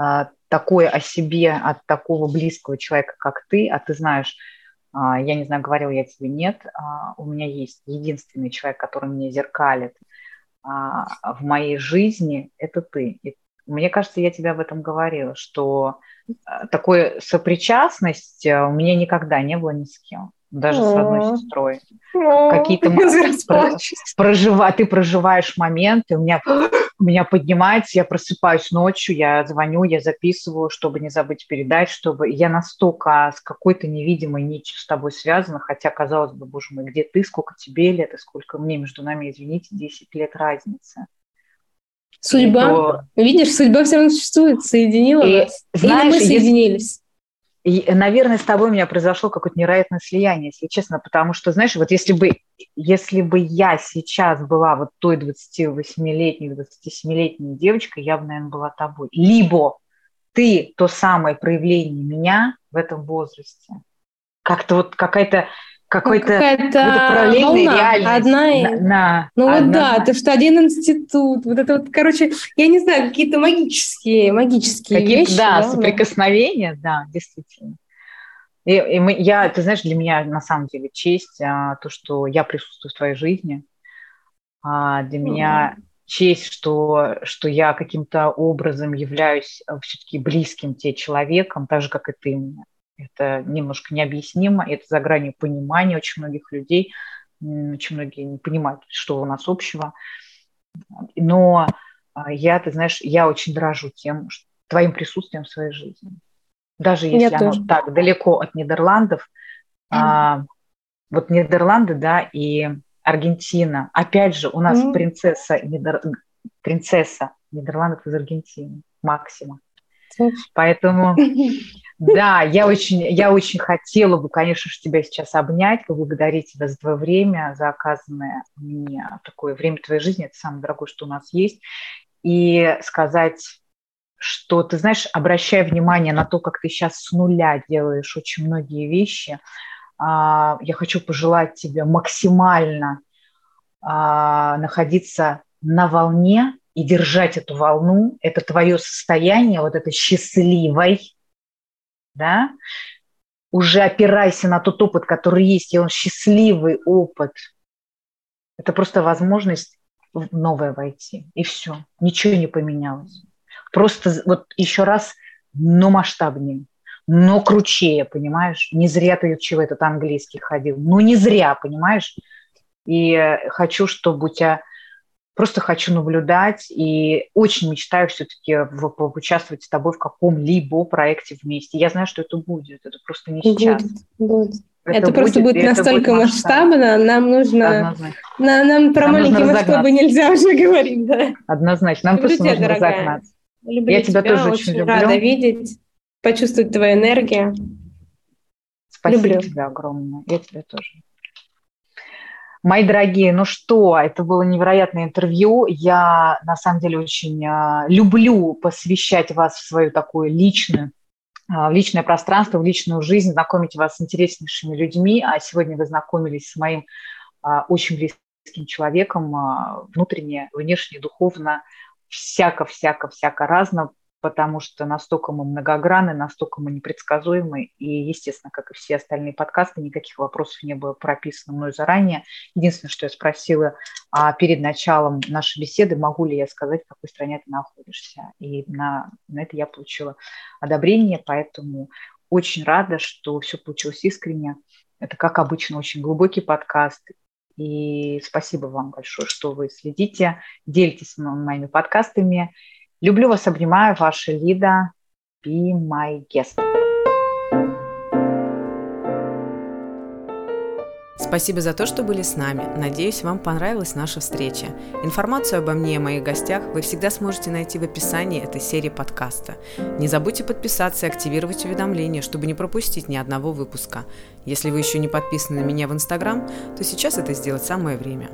э, такое о себе от такого близкого человека, как ты, а ты знаешь, э, я не знаю, говорил я тебе нет, э, у меня есть единственный человек, который меня зеркалит э, в моей жизни, это ты. И мне кажется, я тебе об этом говорила, что такой сопричастность у меня никогда не было ни с кем даже с одной сестрой. Какие-то проживать, ты проживаешь моменты, у меня, у меня поднимается, я просыпаюсь ночью, я звоню, я записываю, чтобы не забыть передать, чтобы я настолько с какой-то невидимой нитью с тобой связана, хотя, казалось бы, боже мой, где ты, сколько тебе лет и сколько мне между нами, извините, 10 лет разницы. Судьба, то... видишь, судьба все равно существует, соединила и, нас. Знаешь, Или мы соединились. И, наверное, с тобой у меня произошло какое-то невероятное слияние, если честно, потому что, знаешь, вот если бы, если бы я сейчас была вот той 28-летней, 27-летней девочкой, я бы, наверное, была тобой. Либо ты то самое проявление меня в этом возрасте. Как-то вот какая-то какой-то какая-то волна, одна на, на ну одна... вот да, то что один институт, вот это вот, короче, я не знаю, какие-то магические, магические какие вещи. Да, да, соприкосновения, да, действительно. И, и мы, я, ты знаешь, для меня на самом деле честь а, то, что я присутствую в твоей жизни. А, для mm-hmm. меня честь, что, что я каким-то образом являюсь а, все-таки близким тебе человеком, так же, как и ты мне. Это немножко необъяснимо, это за гранью понимания очень многих людей. Очень многие не понимают, что у нас общего. Но а, я, ты знаешь, я очень дорожу тем, что, твоим присутствием в своей жизни. Даже если я оно тоже. так далеко от Нидерландов. Mm. А, вот Нидерланды, да, и Аргентина. Опять же, у нас mm. принцесса, Нидер... принцесса Нидерландов из Аргентины, Максима. Поэтому, да, я очень, я очень хотела бы, конечно же, тебя сейчас обнять, поблагодарить тебя за твое время, за оказанное мне такое время твоей жизни. Это самое дорогое, что у нас есть. И сказать, что, ты знаешь, обращая внимание на то, как ты сейчас с нуля делаешь очень многие вещи, а, я хочу пожелать тебе максимально а, находиться на волне и держать эту волну, это твое состояние, вот это счастливой, да, уже опирайся на тот опыт, который есть, и он счастливый опыт. Это просто возможность в новое войти, и все, ничего не поменялось. Просто вот еще раз, но масштабнее, но кручее, понимаешь? Не зря ты чего этот английский ходил, ну не зря, понимаешь? И хочу, чтобы у тебя просто хочу наблюдать и очень мечтаю все-таки участвовать с тобой в каком-либо проекте вместе. Я знаю, что это будет, это просто не сейчас. Будет, будет. Это, это просто будет, будет настолько будет масштабно, нам нужно... На, нам про нам маленькие масштабы нельзя уже говорить, да. Однозначно, нам Люблю просто нужно дорогая. разогнаться. Люблю Я тебя, тебя тоже очень, очень люблю. рада видеть, почувствовать твою энергию. Спасибо люблю. тебе огромное. Я тебя тоже. Мои дорогие, ну что, это было невероятное интервью. Я на самом деле очень э, люблю посвящать вас в свою такую личную, э, в личное пространство, в личную жизнь, знакомить вас с интереснейшими людьми. А сегодня вы знакомились с моим э, очень близким человеком, внутренне, внешне, духовно, всяко-всяко-всяко разно потому что настолько мы многогранны, настолько мы непредсказуемы, и, естественно, как и все остальные подкасты, никаких вопросов не было прописано мной заранее. Единственное, что я спросила а, перед началом нашей беседы, могу ли я сказать, в какой стране ты находишься, и на, на это я получила одобрение, поэтому очень рада, что все получилось искренне. Это, как обычно, очень глубокий подкаст, И спасибо вам большое, что вы следите, делитесь моими подкастами. Люблю вас, обнимаю, ваша Лида. Be my guest. Спасибо за то, что были с нами. Надеюсь, вам понравилась наша встреча. Информацию обо мне и моих гостях вы всегда сможете найти в описании этой серии подкаста. Не забудьте подписаться и активировать уведомления, чтобы не пропустить ни одного выпуска. Если вы еще не подписаны на меня в Инстаграм, то сейчас это сделать самое время.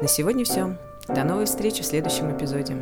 На сегодня все. До новой встречи в следующем эпизоде.